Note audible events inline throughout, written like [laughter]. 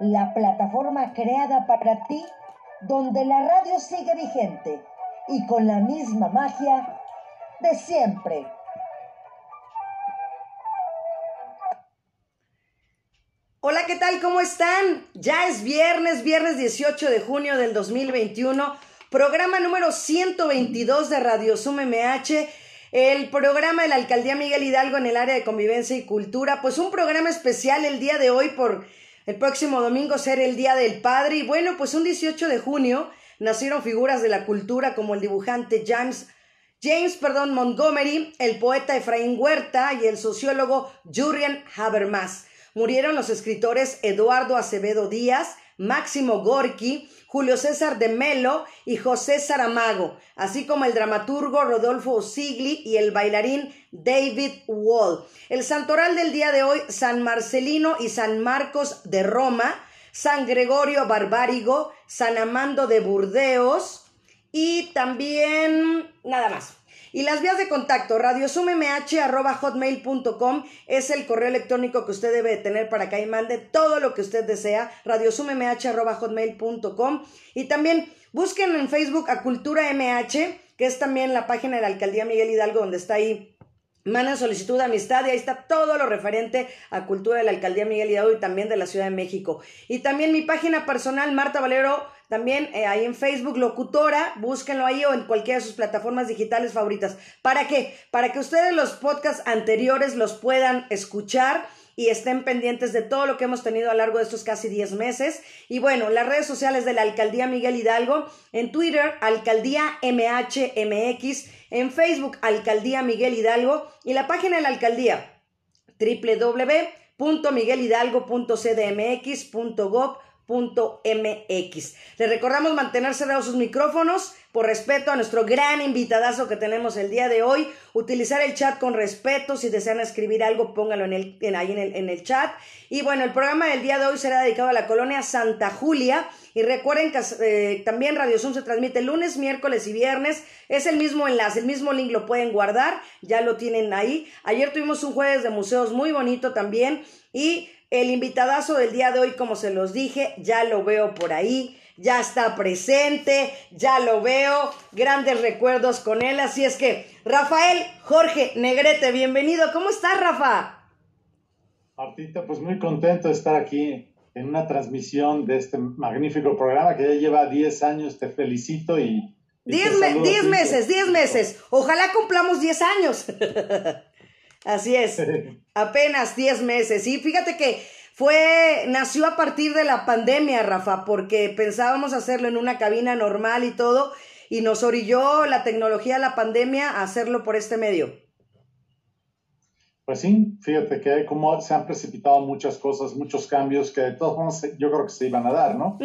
La plataforma creada para ti, donde la radio sigue vigente y con la misma magia de siempre. Hola, ¿qué tal? ¿Cómo están? Ya es viernes, viernes 18 de junio del 2021, programa número 122 de Radio Sum MH, el programa de la Alcaldía Miguel Hidalgo en el área de convivencia y cultura, pues un programa especial el día de hoy por el próximo domingo ser el Día del Padre y bueno, pues un 18 de junio nacieron figuras de la cultura como el dibujante James James perdón, Montgomery, el poeta Efraín Huerta y el sociólogo Julian Habermas. Murieron los escritores Eduardo Acevedo Díaz, Máximo Gorki, Julio César de Melo y José Saramago, así como el dramaturgo Rodolfo Sigli y el bailarín David Wall. El santoral del día de hoy, San Marcelino y San Marcos de Roma, San Gregorio Barbárigo, San Amando de Burdeos y también nada más. Y las vías de contacto, radiosummh.hotmail.com es el correo electrónico que usted debe tener para que ahí mande todo lo que usted desea, radiosummh.hotmail.com. Y también busquen en Facebook a Cultura MH, que es también la página de la Alcaldía Miguel Hidalgo, donde está ahí Mandan solicitud de amistad y ahí está todo lo referente a cultura de la Alcaldía Miguel Hidalgo y también de la Ciudad de México. Y también mi página personal, Marta Valero, también eh, ahí en Facebook, locutora, búsquenlo ahí o en cualquiera de sus plataformas digitales favoritas. ¿Para qué? Para que ustedes los podcasts anteriores los puedan escuchar y estén pendientes de todo lo que hemos tenido a lo largo de estos casi 10 meses. Y bueno, las redes sociales de la Alcaldía Miguel Hidalgo, en Twitter, Alcaldía MHMX, en Facebook, Alcaldía Miguel Hidalgo, y la página de la Alcaldía, www.miguelhidalgo.cdmx.gov MX. Le recordamos mantener cerrados sus micrófonos por respeto a nuestro gran invitadazo que tenemos el día de hoy. Utilizar el chat con respeto. Si desean escribir algo, póngalo en el, en, ahí en el, en el chat. Y bueno, el programa del día de hoy será dedicado a la colonia Santa Julia. Y recuerden que eh, también Radio Zoom se transmite lunes, miércoles y viernes. Es el mismo enlace, el mismo link lo pueden guardar. Ya lo tienen ahí. Ayer tuvimos un jueves de museos muy bonito también. Y el invitadazo del día de hoy, como se los dije, ya lo veo por ahí, ya está presente, ya lo veo, grandes recuerdos con él. Así es que, Rafael Jorge Negrete, bienvenido. ¿Cómo estás, Rafa? Martita, pues muy contento de estar aquí en una transmisión de este magnífico programa que ya lleva 10 años. Te felicito y... 10 meses, 10 meses. Ojalá cumplamos 10 años. [laughs] Así es, apenas 10 meses. Y fíjate que fue, nació a partir de la pandemia, Rafa, porque pensábamos hacerlo en una cabina normal y todo, y nos orilló la tecnología, la pandemia, a hacerlo por este medio. Pues sí, fíjate que como se han precipitado muchas cosas, muchos cambios que de todos modos yo creo que se iban a dar, ¿no?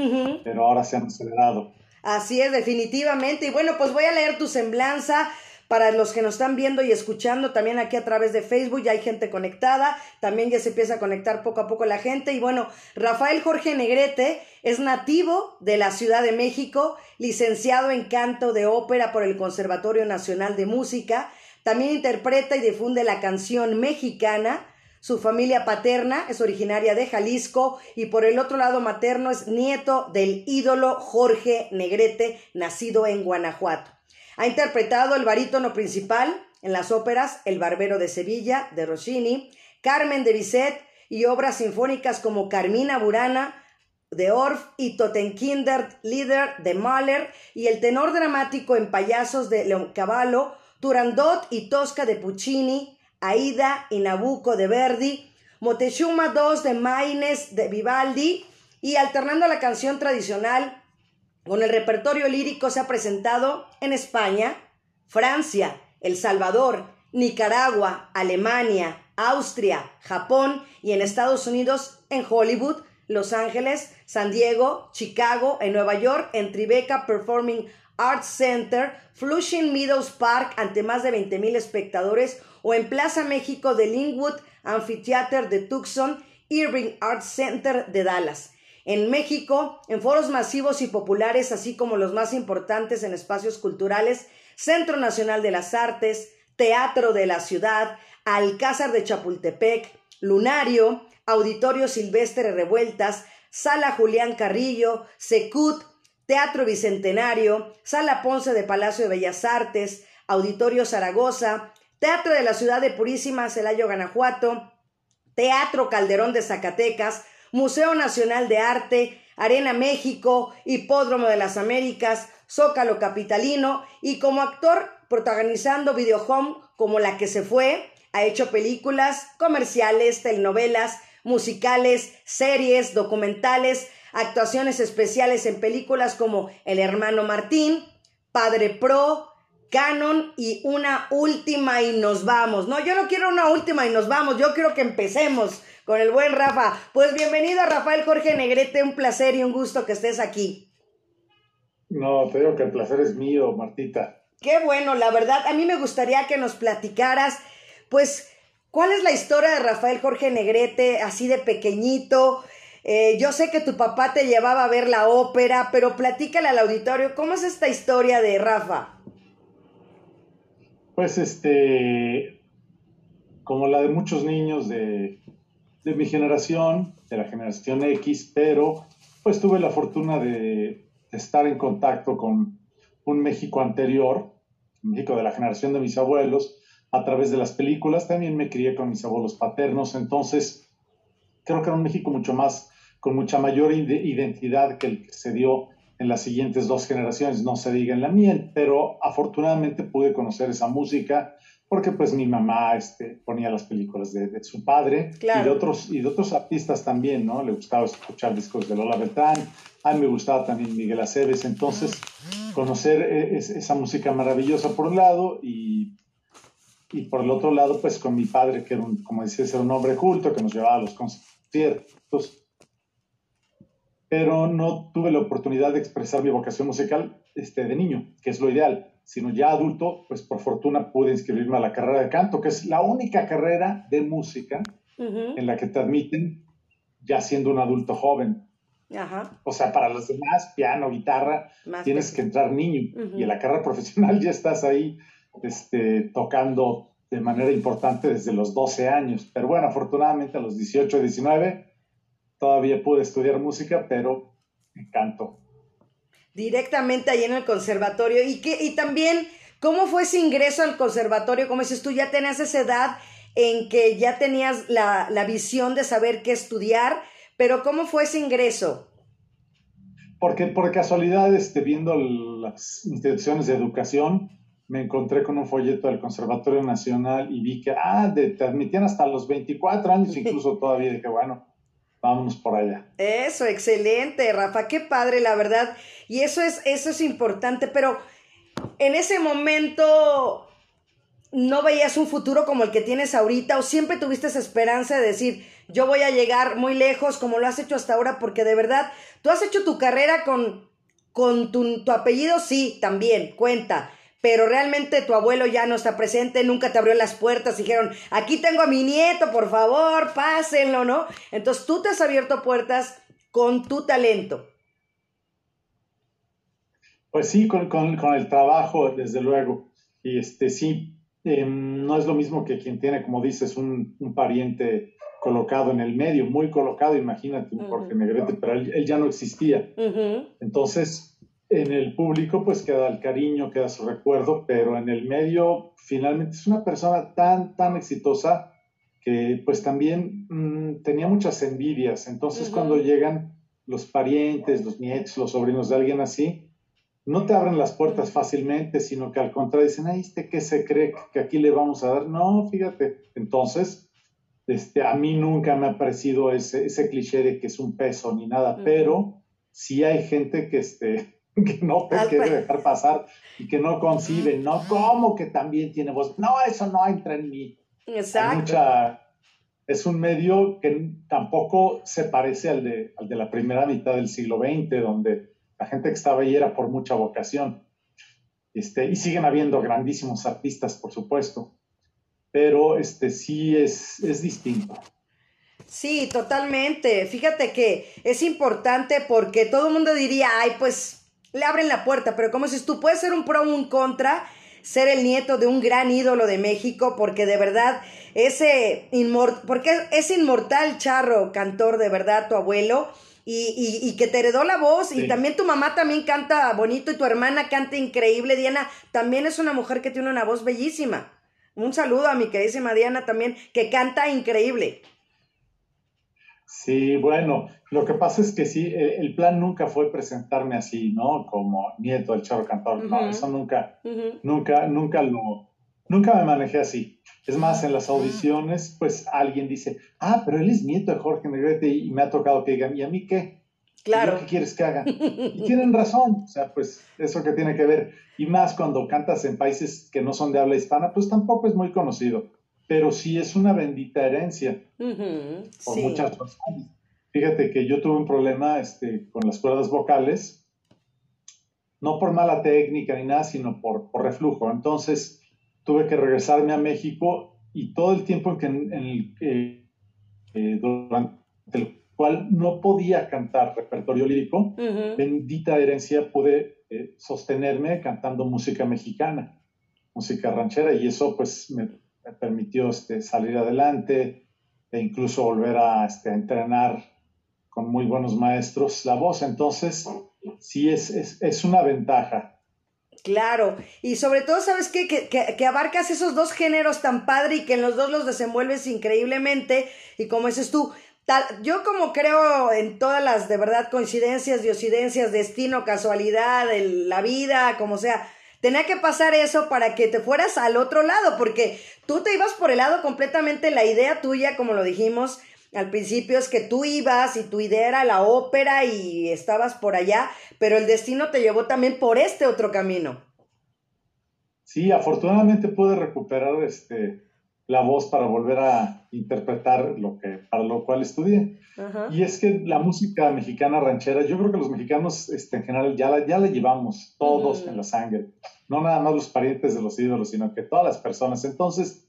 Pero ahora se han acelerado. Así es, definitivamente. Y bueno, pues voy a leer tu semblanza para los que nos están viendo y escuchando también aquí a través de Facebook, ya hay gente conectada, también ya se empieza a conectar poco a poco la gente. Y bueno, Rafael Jorge Negrete es nativo de la Ciudad de México, licenciado en canto de ópera por el Conservatorio Nacional de Música, también interpreta y difunde la canción mexicana. Su familia paterna es originaria de Jalisco y por el otro lado materno es nieto del ídolo Jorge Negrete, nacido en Guanajuato. Ha interpretado el barítono principal en las óperas El Barbero de Sevilla, de Rossini, Carmen de Bizet y obras sinfónicas como Carmina Burana, de Orff y Totenkinder Lieder de Mahler y el tenor dramático en Payasos de Leoncavallo, Turandot y Tosca de Puccini, Aida y Nabucco de Verdi, Motechuma II de Maines de Vivaldi y alternando la canción tradicional con el repertorio lírico se ha presentado en España, Francia, El Salvador, Nicaragua, Alemania, Austria, Japón y en Estados Unidos en Hollywood, Los Ángeles, San Diego, Chicago, en Nueva York, en Tribeca Performing Arts Center, Flushing Meadows Park ante más de 20.000 espectadores o en Plaza México de Linwood Amphitheater de Tucson, Irving Arts Center de Dallas en México, en foros masivos y populares, así como los más importantes en espacios culturales, Centro Nacional de las Artes, Teatro de la Ciudad, Alcázar de Chapultepec, Lunario, Auditorio Silvestre Revueltas, Sala Julián Carrillo, Secut, Teatro Bicentenario, Sala Ponce de Palacio de Bellas Artes, Auditorio Zaragoza, Teatro de la Ciudad de Purísima, Celayo, Guanajuato, Teatro Calderón de Zacatecas, Museo Nacional de Arte, Arena México, Hipódromo de las Américas, Zócalo Capitalino y como actor protagonizando Video Home como La que se fue, ha hecho películas, comerciales, telenovelas, musicales, series, documentales, actuaciones especiales en películas como El hermano Martín, Padre Pro, Canon y una última y nos vamos. No, yo no quiero una última y nos vamos, yo quiero que empecemos con el buen Rafa. Pues bienvenido a Rafael Jorge Negrete, un placer y un gusto que estés aquí. No, te digo que el placer es mío, Martita. Qué bueno, la verdad, a mí me gustaría que nos platicaras, pues, ¿cuál es la historia de Rafael Jorge Negrete, así de pequeñito? Eh, yo sé que tu papá te llevaba a ver la ópera, pero platícale al auditorio, ¿cómo es esta historia de Rafa? Pues este, como la de muchos niños de, mi generación, de la generación X, pero pues tuve la fortuna de, estar en contacto con un México anterior, México de la generación de mis abuelos, a través de las películas. También me crié con mis abuelos paternos, entonces creo que era un México mucho más, con mucha mayor identidad que el que se dio en las siguientes dos generaciones, no se diga en la mía, pero afortunadamente pude conocer esa música, porque pues mi mamá este, ponía las películas de, su padre y, de otros, y de otros artistas también, ¿no? Le gustaba escuchar discos de Lola Beltrán, a mí me gustaba también Miguel Aceves, entonces conocer e, esa música maravillosa por un lado y, y por el otro lado pues con mi padre que era un, como decía, era un hombre culto que nos llevaba a los conciertos, pero no tuve la oportunidad de expresar mi vocación musical este, de niño, que es lo ideal sino ya adulto, pues por fortuna pude inscribirme a la carrera de canto, que es la única carrera de música en la que te admiten ya siendo un adulto joven. O sea, para los demás, piano, guitarra, tienes que entrar niño. Y en la carrera profesional ya estás ahí este, tocando de manera importante desde los 12 años. Pero bueno, afortunadamente a los 18, 19 todavía pude estudiar música, pero canto directamente ahí en el conservatorio. Y, que, y también, ¿cómo fue ese ingreso al conservatorio? Como dices tú, ya tenías esa edad en que ya tenías la, visión de saber qué estudiar, pero ¿cómo fue ese ingreso? Porque por casualidad, este, viendo las instituciones de educación, me encontré con un folleto del Conservatorio Nacional y vi que, ah, te admitían hasta los 24 años, [laughs] incluso todavía, de que bueno, vámonos por allá. Eso, excelente, Rafa, qué padre, la verdad. Y eso es, eso es importante, pero en ese momento no veías un futuro como el que tienes ahorita o siempre tuviste esa esperanza de decir, yo voy a llegar muy lejos como lo has hecho hasta ahora, porque de verdad, tú has hecho tu carrera con, con tu, tu apellido, sí, también, cuenta pero realmente tu abuelo ya no está presente, nunca te abrió las puertas, dijeron, aquí tengo a mi nieto, por favor, pásenlo, ¿no? Entonces tú te has abierto puertas con tu talento. Pues sí, con, el trabajo, desde luego. Y este sí, em, no es lo mismo que quien tiene, como dices, un, pariente colocado en el medio, muy colocado, imagínate, porque Negrete, pero él, ya no existía. Entonces, en el público pues queda el cariño, queda su recuerdo, pero en el medio finalmente es una persona tan, tan exitosa que pues también mm, tenía muchas envidias. Entonces cuando llegan los parientes, los nietos, los sobrinos de alguien así, no te abren las puertas fácilmente, sino que al contrario dicen, ay, ¿este qué se cree que aquí le vamos a dar? No, fíjate. Entonces, este, a mí nunca me ha parecido ese, ese cliché de que es un peso ni nada, pero sí hay gente que, este, [laughs] que no te quiere dejar pasar y que no concibe, ¿no? ¿Cómo que también tiene voz? No, eso no entra en mí. Exacto. es un medio que tampoco se parece al de, al de la primera mitad del siglo XX, donde la gente que estaba ahí era por mucha vocación. Este, y siguen habiendo grandísimos artistas, por supuesto, pero este, sí es, es distinto. Sí, totalmente. Fíjate que es importante porque todo el mundo diría, ay, pues le abren la puerta, pero como dices tú, puedes ser un pro o un contra, ser el nieto de un gran ídolo de México, porque de verdad ese inmortal, porque es inmortal charro, cantor de verdad, tu abuelo, y, y, que te heredó la voz, y también tu mamá también canta bonito, y tu hermana canta increíble, Diana también es una mujer que tiene una voz bellísima. Un saludo a mi queridísima Diana también, que canta increíble. Sí, bueno, lo que pasa es que sí, el, plan nunca fue presentarme así, ¿no? Como nieto del charro cantor, no, eso nunca, nunca, nunca lo, nunca me manejé así. Es más, en las audiciones, pues alguien dice, ah, pero él es nieto de Jorge Negrete y me ha tocado que digan, ¿y a mí qué? Claro. ¿Qué quieres que haga? Y [laughs] tienen razón, o sea, pues eso que tiene que ver. Y más cuando cantas en países que no son de habla hispana, pues tampoco es muy conocido. Pero sí es una bendita herencia por muchas razones. Fíjate que yo tuve un problema este, con las cuerdas vocales, no por mala técnica ni nada, sino por, por reflujo. Entonces, tuve que regresarme a México y todo el tiempo en, que, en el, eh, durante el cual no podía cantar repertorio lírico, bendita herencia, pude eh, sostenerme cantando música mexicana, música ranchera, y eso pues me, permitió este, salir adelante e incluso volver a, este, entrenar con muy buenos maestros la voz. Entonces, sí es, es, una ventaja Claro, y sobre todo, ¿sabes qué? Que, que, abarcas esos dos géneros tan padre y que en los dos los desenvuelves increíblemente. Y como dices tú, tal, yo como creo en todas las de verdad coincidencias, diosidencias, destino, casualidad, la vida, como sea, tenía que pasar eso para que te fueras al otro lado, porque tú te ibas por el lado completamente, la idea tuya, como lo dijimos, al principio es que tú ibas y tu idea era la ópera y estabas por allá, pero el destino te llevó también por este otro camino. Sí, afortunadamente pude recuperar este, la voz para volver a interpretar lo que, para lo cual estudié. Y es que la música mexicana ranchera, yo creo que los mexicanos este, en general ya la, ya la llevamos todos en la sangre. No nada más los parientes de los ídolos, sino que todas las personas. Entonces,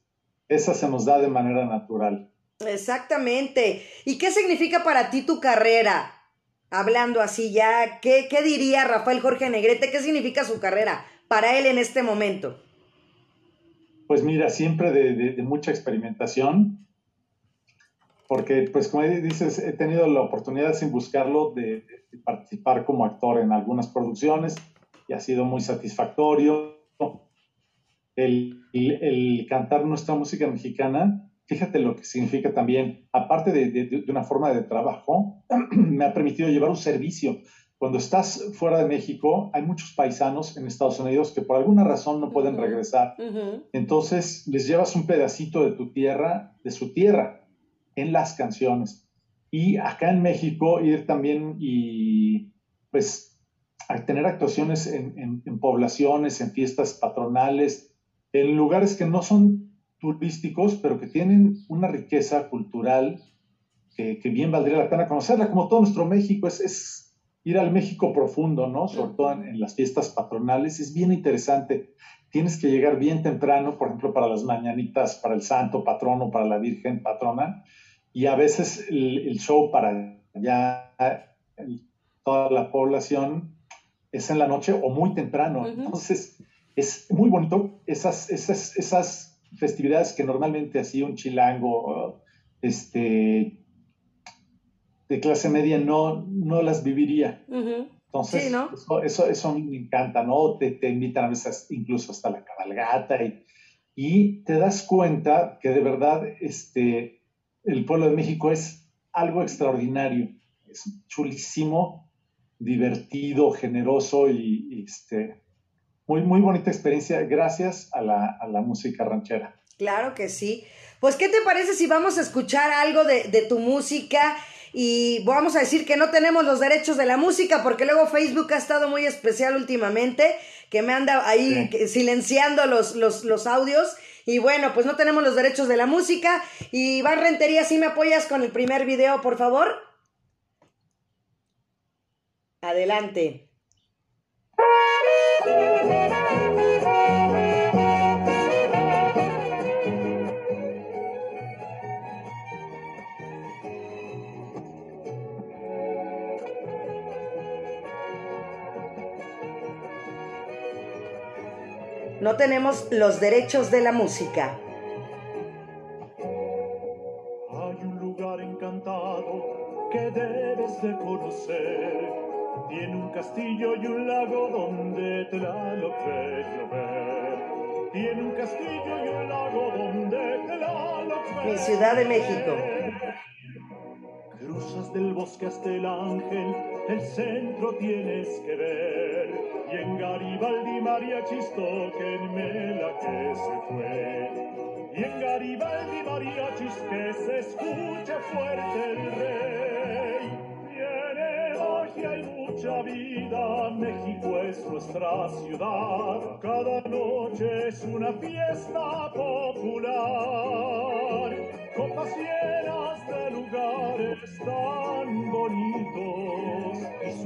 esa se nos da de manera natural. Exactamente. ¿Y qué significa para ti tu carrera? Hablando así ya, ¿qué, qué diría Rafael Jorge Negrete? ¿Qué significa su carrera para él en este momento? Pues mira, siempre de, mucha experimentación, porque pues como dices, he tenido la oportunidad sin buscarlo de, participar como actor en algunas producciones y ha sido muy satisfactorio. el, el cantar nuestra música mexicana fíjate lo que significa también, aparte de, una forma de trabajo, [clears throat] me ha permitido llevar un servicio. Cuando estás fuera de México, hay muchos paisanos en Estados Unidos que por alguna razón no pueden regresar. Entonces, les llevas un pedacito de tu tierra, de su tierra, en las canciones. Y acá en México, ir también y, pues, a tener actuaciones en poblaciones, en fiestas patronales, en lugares que no son turísticos, pero que tienen una riqueza cultural que, bien valdría la pena conocerla, como todo nuestro México, es, es ir al México profundo, ¿no? Sobre todo en, las fiestas patronales, es bien interesante. Tienes que llegar bien temprano, por ejemplo, para las mañanitas, para el santo patrono, para la Virgen patrona, y a veces el, show para ya toda la población es en la noche o muy temprano. Entonces, es muy bonito esas, esas, esas festividades que normalmente hacía un chilango este, de clase media no, no las viviría. Entonces, eso, eso, me encanta, ¿no? Te, te, invitan a veces incluso hasta la cabalgata y, y te das cuenta que de verdad este, el pueblo de México es algo extraordinario, es chulísimo, divertido, generoso y, este, muy, muy bonita experiencia gracias a la, a la música ranchera. Claro que sí. Pues, ¿qué te parece si vamos a escuchar algo de, de, tu música? Y vamos a decir que no tenemos los derechos de la música, porque luego Facebook ha estado muy especial últimamente, que me anda ahí silenciando los, los, los, audios. Y bueno, pues no tenemos los derechos de la música. Y Van Rentería, ¿sí me apoyas con el primer video, por favor? Adelante. No tenemos los derechos de la música. Hay un lugar encantado que debes de conocer. Tiene un castillo y un lago donde te la lo que llover. Tiene un castillo y un lago donde te la lo que Mi Ciudad de México. Cruzas del bosque hasta el ángel, el centro tienes que ver. Y en Garibaldi mariachis toquenme la que se fue. Y en Garibaldi mariachis que se escuche fuerte el rey. Tiene magia y mucha vida, México es nuestra ciudad. Cada noche es una fiesta popular. Copas llenas de lugares tan bonitos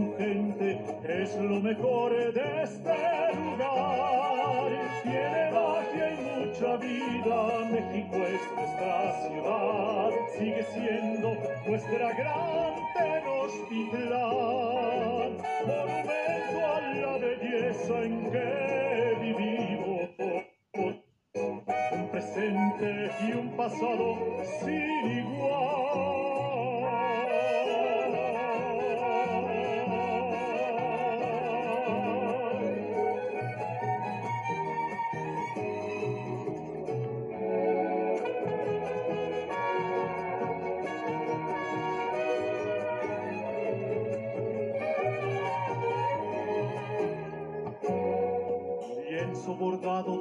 su gente es lo mejor de este lugar. Tiene magia y mucha vida, México es nuestra ciudad, sigue siendo nuestra gran Tenochtitlán, monumento a la belleza en que vivimos un presente y un pasado sin igual.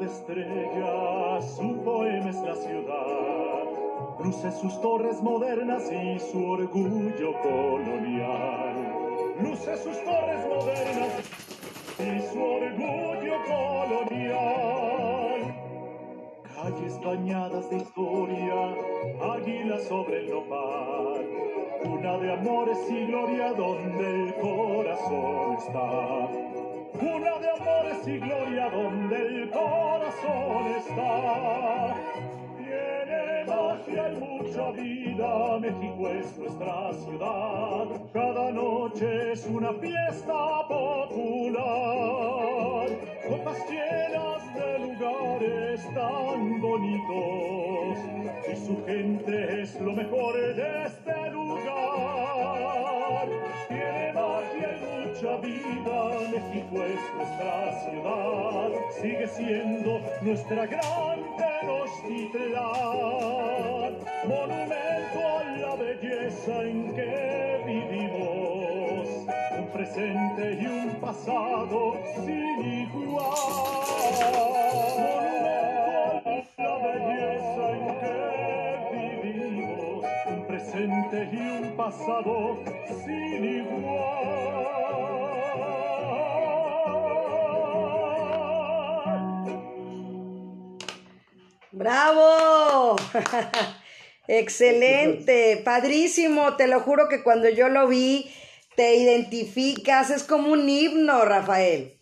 Estrellas, su poema es la ciudad. Luce sus torres modernas y su orgullo colonial. Luce sus torres modernas y su orgullo colonial. Calles bañadas de historia, águilas sobre el nopal. Una de amores y gloria donde el corazón está. Una de amores y gloria donde el corazón está. Tiene magia y mucha vida, México es nuestra ciudad. Cada noche es una fiesta popular. Copas llenas de lugares tan bonitos. Y su gente es lo mejor de este lugar. Tiene magia mucha vida, México es nuestra ciudad, sigue siendo nuestra gran Tenochtitlán, monumento a la belleza en que vivimos, un presente y un pasado sin igual. Y un pasado sin igual. ¡Bravo! [laughs] Excelente, padrísimo, te lo juro que cuando yo lo vi, te identificas, es como un himno, Rafael.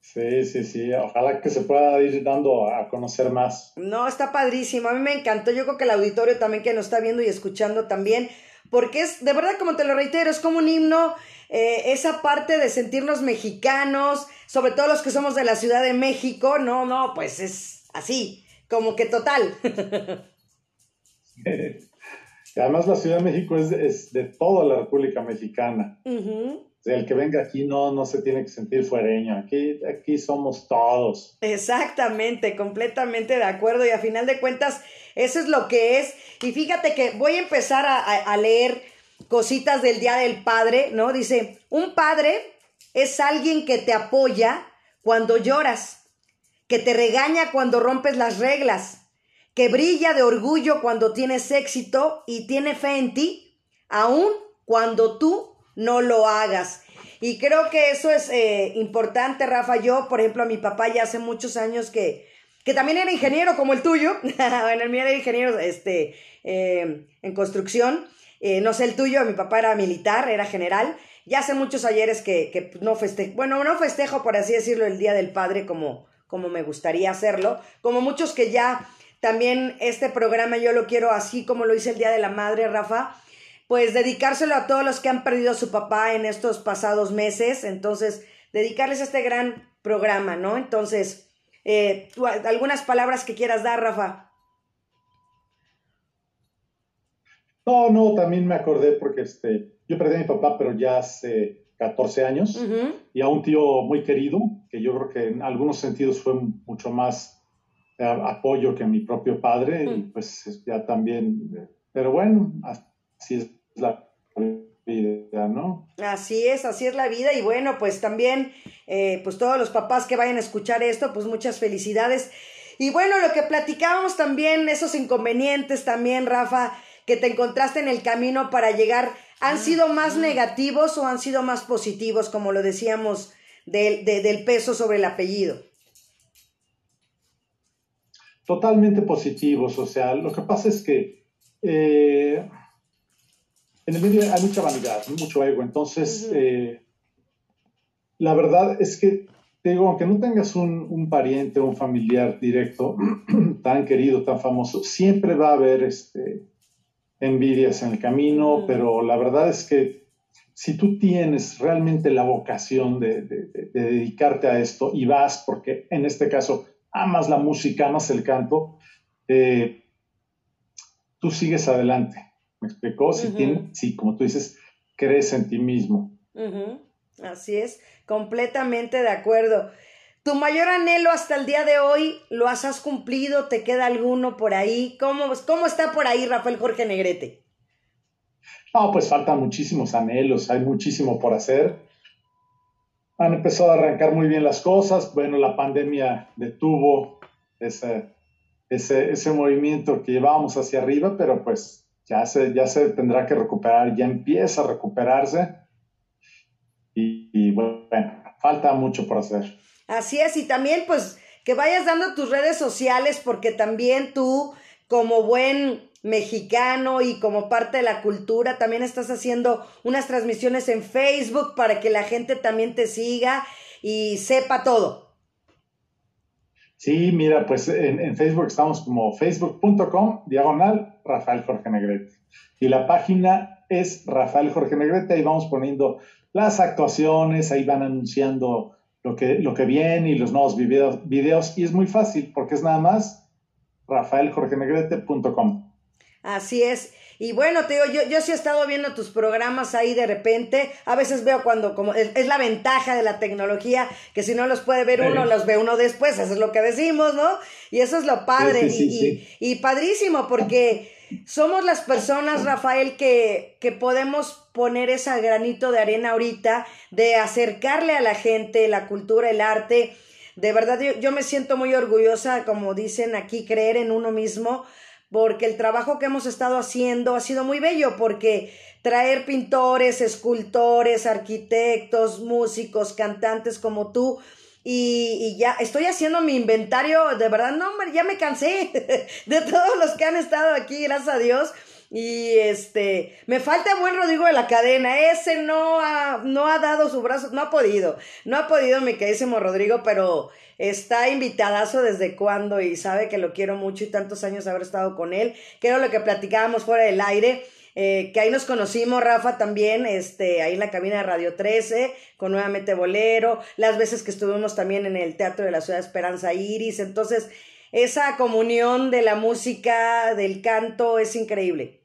Sí, sí, sí. Ojalá que se pueda ir dando a conocer más. No, está padrísimo, a mí me encantó, yo creo que el auditorio también que nos está viendo y escuchando también, porque es, de verdad, como te lo reitero, es como un himno, eh, esa parte de sentirnos mexicanos, sobre todo los que somos de la Ciudad de México, no, no, pues es así, como que total. Y [laughs] además la Ciudad de México es, es de toda la República Mexicana. El que venga aquí no, no se tiene que sentir fuereño. Aquí, aquí somos todos. Exactamente, completamente de acuerdo y a final de cuentas eso es lo que es. Y fíjate que voy a empezar a, a- a leer cositas del Día del Padre, ¿no? Dice, un padre es alguien que te apoya cuando lloras, que te regaña cuando rompes las reglas, que brilla de orgullo cuando tienes éxito y tiene fe en ti, aun cuando tú no lo hagas. Y creo que eso es eh, importante, Rafa. Yo, por ejemplo, a mi papá ya hace muchos años que, que también era ingeniero como el tuyo. [laughs] bueno, el mío era ingeniero este, eh, en construcción. Eh, no sé el tuyo, mi papá era militar, era general. Ya hace muchos ayeres que, que no festejo, bueno, no festejo, por así decirlo, el Día del Padre como, como me gustaría hacerlo. Como muchos que ya también este programa yo lo quiero así como lo hice el Día de la Madre, Rafa, pues dedicárselo a todos los que han perdido a su papá en estos pasados meses. Entonces, dedicarles este gran programa, ¿no? Entonces, eh, tú, algunas palabras que quieras dar, Rafa. No, no, también me acordé porque este, yo perdí a mi papá, pero ya hace 14 años, y a un tío muy querido, que yo creo que en algunos sentidos fue mucho más eh, apoyo que mi propio padre, y pues ya también, pero bueno, así es la vida, ¿no? Así es, así es la vida, y bueno, pues también, eh, pues todos los papás que vayan a escuchar esto, pues muchas felicidades. Y bueno, lo que platicábamos también, esos inconvenientes también, Rafa, que te encontraste en el camino para llegar, ¿han sido más negativos o han sido más positivos, como lo decíamos, del peso sobre el apellido? Totalmente positivos, o sea, lo que pasa es que eh, en el medio hay mucha vanidad, mucho ego, entonces eh, la verdad es que digo, aunque no tengas un, un pariente o un familiar directo [clears throat] tan querido, tan famoso, siempre va a haber este, envidias en el camino, pero la verdad es que si tú tienes realmente la vocación de, dedicarte a esto y vas, porque en este caso amas la música, amas el canto, eh, tú sigues adelante. ¿Me explicó? Si, como tú dices, crees en ti mismo. Así es, completamente de acuerdo. ¿Tu mayor anhelo hasta el día de hoy lo has, cumplido? ¿Te queda alguno por ahí? ¿Cómo, ¿Cómo está por ahí Rafael Jorge Negrete? No, pues faltan muchísimos anhelos, hay muchísimo por hacer. Han empezado a arrancar muy bien las cosas. Bueno, la pandemia detuvo ese, ese, ese movimiento que llevábamos hacia arriba, pero pues ya se, ya se tendrá que recuperar, ya empieza a recuperarse. y bueno, falta mucho por hacer. Así es, y también pues que vayas dando tus redes sociales porque también tú como buen mexicano y como parte de la cultura también estás haciendo unas transmisiones en Facebook para que la gente también te siga y sepa todo. Sí, mira, pues en, Facebook estamos como facebook.com diagonal Rafael Jorge Negrete. Y la página es Rafael Jorge Negrete, ahí vamos poniendo las actuaciones, ahí van anunciando lo que, lo que viene y los nuevos videos, videos. Y es muy fácil porque es nada más rafaeljorgenegrete.com. Así es. Y bueno, te digo, yo, yo sí he estado viendo tus programas ahí de repente. A veces veo cuando, como es, la ventaja de la tecnología, que si no los puede ver uno, los ve uno después. Eso es lo que decimos, ¿no? Y eso es lo padre. y, y, padrísimo, porque somos las personas, Rafael, que, que podemos poner ese granito de arena ahorita, de acercarle a la gente la cultura, el arte. De verdad, yo, me siento muy orgullosa, como dicen aquí, creer en uno mismo, porque el trabajo que hemos estado haciendo ha sido muy bello, porque traer pintores, escultores, arquitectos, músicos, cantantes como tú, y, ya estoy haciendo mi inventario, de verdad, no, hombre, ya me cansé [laughs] de todos los que han estado aquí, gracias a Dios. Y este, me falta buen Rodrigo de la cadena. Ese no ha, no ha dado su brazo, no ha podido. No ha podido mi queridísimo Rodrigo, pero está invitadazo desde cuando y sabe que lo quiero mucho y tantos años haber estado con él. Que lo que platicábamos fuera del aire. Eh, que ahí nos conocimos, Rafa, también, este, ahí en la cabina de Radio 13, con nuevamente Bolero, las veces que estuvimos también en el Teatro de la Ciudad de Esperanza Iris, entonces, esa comunión de la música, del canto, es increíble.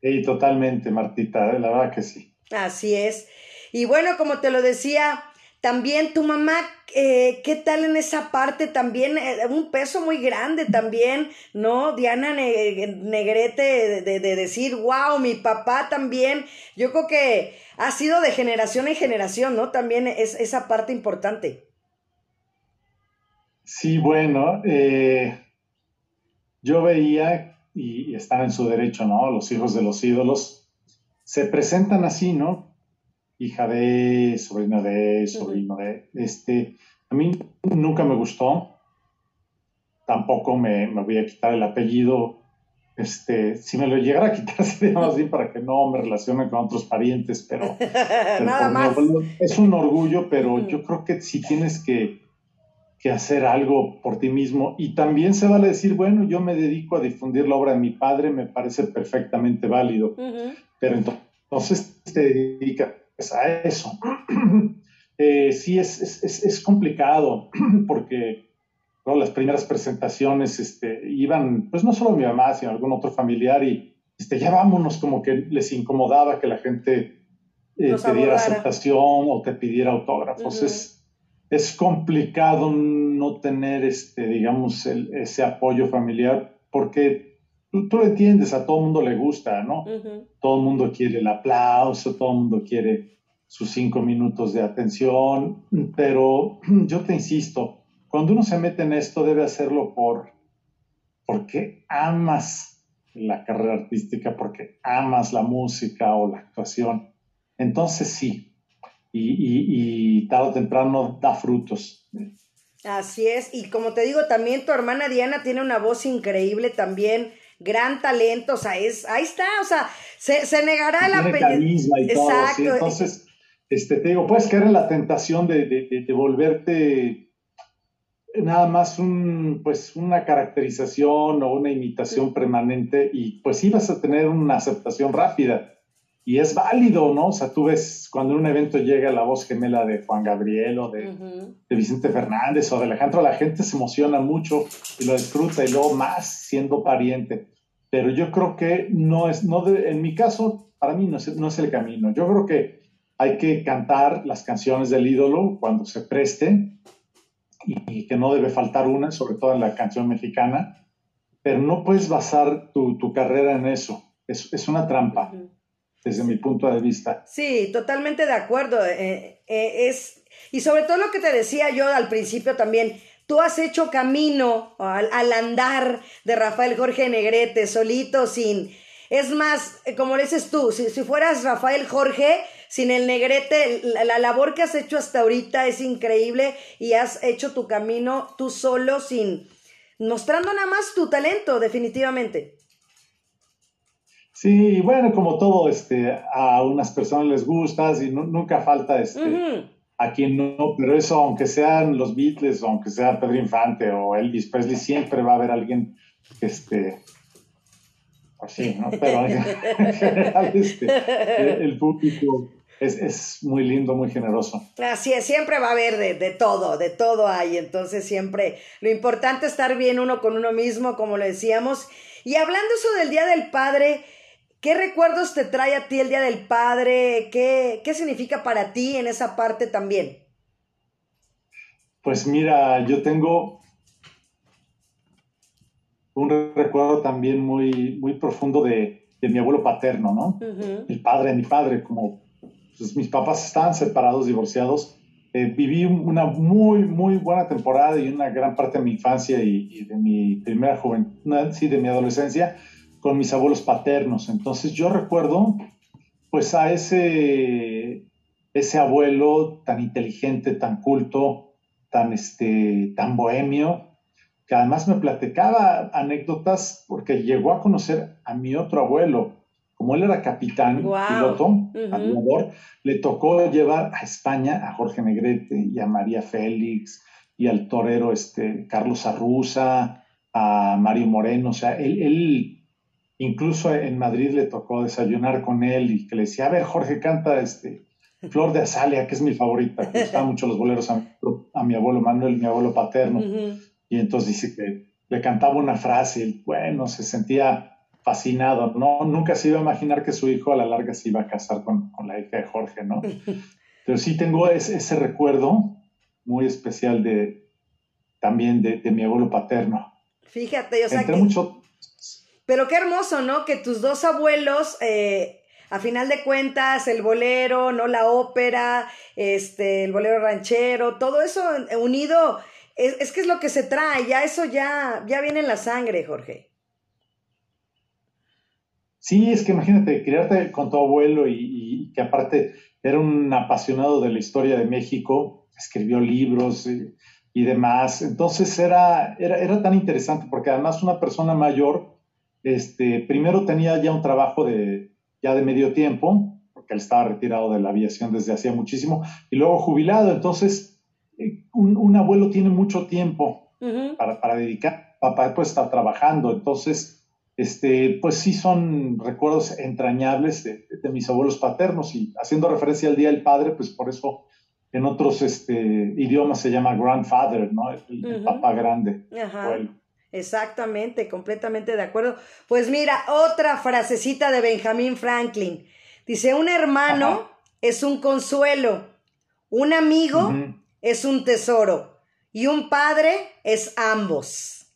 Sí, totalmente, Martita, la verdad que sí. Así es. Y bueno, como te lo decía, también tu mamá, eh, ¿qué tal en esa parte? También eh, un peso muy grande también, ¿no? Diana Negrete, de, de, decir, wow, mi papá también. Yo creo que ha sido de generación en generación, ¿no? También es esa parte importante. Sí, bueno, eh, yo veía y, están en su derecho, ¿no? Los hijos de los ídolos se presentan así, ¿no? Hija de, sobrina de, sobrino de. Este, a mí nunca me gustó. Tampoco me, voy a quitar el apellido. Este, si me lo llegara a quitar [laughs] sería más bien para que no me relacione con otros parientes, pero, [laughs] Nada más. es un orgullo, pero yo creo que si tienes que, que hacer algo por ti mismo. Y también se vale decir, bueno, yo me dedico a difundir la obra de mi padre, me parece perfectamente válido. Pero entonces te dedicas a eso. [clears throat] eh, sí, es, es, es, complicado [clears throat] porque las primeras presentaciones este, iban, pues no solo mi mamá, sino algún otro familiar y este, ya vámonos, como que les incomodaba que la gente eh, te diera aceptación o te pidiera autógrafos. es, es complicado no tener, este, digamos, ese apoyo familiar porque tú, tú, lo entiendes, a todo el mundo le gusta, ¿no? Todo el mundo quiere el aplauso, todo el mundo quiere sus cinco minutos de atención, pero [clears throat] yo te insisto, cuando uno se mete en esto debe hacerlo por porque amas la carrera artística, porque amas la música o la actuación. Entonces sí, y, y, tarde o temprano da frutos. Así es, y como te digo, también tu hermana Diana tiene una voz increíble también, gran talento, o sea, es, ahí está, o sea, se, se negará la carisma y Exacto. todo, entonces, este, te digo, puedes caer en la tentación de, de, de, volverte nada más un, pues, una caracterización o una imitación permanente y pues ibas a tener una aceptación rápida y es válido, ¿no? O sea, tú ves cuando en un evento llega la voz gemela de Juan Gabriel o de, Vicente Fernández o de Alejandro, la gente se emociona mucho y lo disfruta y luego más siendo pariente. Pero yo creo que no es, no en mi caso, para mí no es, no es el camino. Yo creo que hay que cantar las canciones del ídolo cuando se preste y, que no debe faltar una, sobre todo en la canción mexicana, pero no puedes basar tu, tu carrera en eso. Es, es una trampa desde mi punto de vista. Sí, totalmente de acuerdo. Eh, eh, es, y sobre todo lo que te decía yo al principio también, tú has hecho camino al, andar de Rafael Jorge Negrete, solito, sin... Es más, eh, como dices tú, si, si fueras Rafael Jorge, sin el Negrete, la, la, labor que has hecho hasta ahorita es increíble y has hecho tu camino tú solo, sin... mostrando nada más tu talento, definitivamente. Sí, bueno, como todo, este, a unas personas les gusta y nunca falta este, a quien no, pero eso, aunque sean los Beatles, aunque sea Pedro Infante o Elvis Presley, siempre va a haber alguien, este, pues sí, ¿no? Pero [laughs] en general, este, el público es, es, muy lindo, muy generoso. Así es, siempre va a haber de, de, todo, de todo hay, entonces siempre lo importante es estar bien uno con uno mismo, como lo decíamos. Y hablando eso del Día del Padre, ¿Qué recuerdos te trae a ti el Día del Padre? ¿Qué, qué significa para ti en esa parte también? Pues mira, yo tengo un recuerdo también muy, muy profundo de, de mi abuelo paterno, ¿no? El padre de mi padre, como pues, mis papás estaban separados, divorciados. Eh, viví una muy, muy buena temporada y una gran parte de mi infancia y, y de mi primera juventud, sí, de mi adolescencia, con mis abuelos paternos. Entonces yo recuerdo pues a ese, ese abuelo tan inteligente, tan culto, tan, este, tan bohemio, que además me platicaba anécdotas porque llegó a conocer a mi otro abuelo. Como él era capitán, piloto, aviador, le tocó llevar a España a Jorge Negrete y a María Félix y al torero este, Carlos Arruza, a Mario Moreno. O sea, él, él Incluso en Madrid le tocó desayunar con él y que le decía, a ver, Jorge, canta este Flor de Azalia, que es mi favorita. Me gustaban mucho los boleros a, mi abuelo Manuel, mi abuelo paterno. Y entonces dice que le cantaba una frase y bueno, se sentía fascinado. No, nunca se iba a imaginar que su hijo a la larga se iba a casar con, con la hija de Jorge, ¿no? [laughs] Pero sí tengo ese, ese recuerdo muy especial de también de, de mi abuelo paterno. Fíjate, o sea Entre que... mucho pero qué hermoso, ¿no? Que tus dos abuelos, eh, a final de cuentas, el bolero, ¿no? La ópera, este, el bolero ranchero, todo eso unido, es, que es lo que se trae, ya eso ya, ya viene en la sangre, Jorge. Sí, es que imagínate, criarte con tu abuelo y, que aparte era un apasionado de la historia de México, escribió libros y, y demás. Entonces era, era, era, tan interesante porque además una persona mayor este, primero tenía ya un trabajo de, ya de medio tiempo, porque él estaba retirado de la aviación desde hacía muchísimo, y luego jubilado. Entonces, eh, un, abuelo tiene mucho tiempo para, para, dedicar, papá pues está trabajando. Entonces, este, pues sí son recuerdos entrañables de, mis abuelos paternos y haciendo referencia al Día del Padre, pues por eso en otros este, idiomas se llama grandfather, ¿no? El, papá grande. Abuelo. Exactamente, completamente de acuerdo. Pues mira, otra frasecita de Benjamin Franklin. Dice, un hermano es un consuelo, un amigo es un tesoro y un padre es ambos.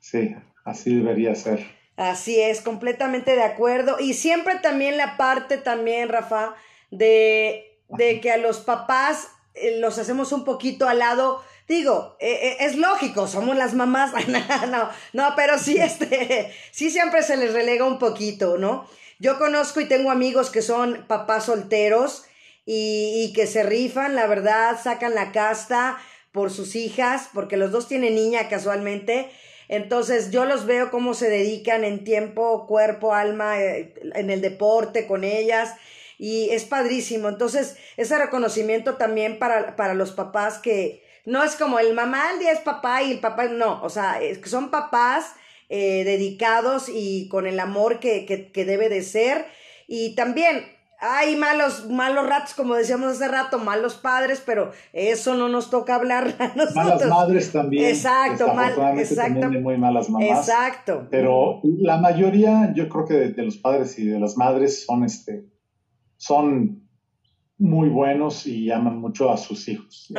Sí, así debería ser. Así es, completamente de acuerdo. Y siempre también la parte también, Rafa, de, de que a los papás eh, los hacemos un poquito al lado. Digo, eh, eh, es lógico, somos las mamás. [laughs] no, no, pero sí, este, sí siempre se les relega un poquito, ¿no? Yo conozco y tengo amigos que son papás solteros y, y que se rifan, la verdad, sacan la casta por sus hijas, porque los dos tienen niña casualmente. Entonces yo los veo cómo se dedican en tiempo, cuerpo, alma, en el deporte con ellas y es padrísimo. Entonces, ese reconocimiento también para, para los papás que no es como el mamá al día es papá y el papá no, o sea, es que son papás eh, dedicados y con el amor que, que, que debe de ser. Y también hay malos, malos ratos, como decíamos hace rato, malos padres, pero eso no nos toca hablar a nosotros. Malas madres también. Exacto, mal, exacto. muy malas mamás. Exacto. Pero la mayoría, yo creo que de, de, los padres y de las madres son este, son muy buenos y aman mucho a sus hijos y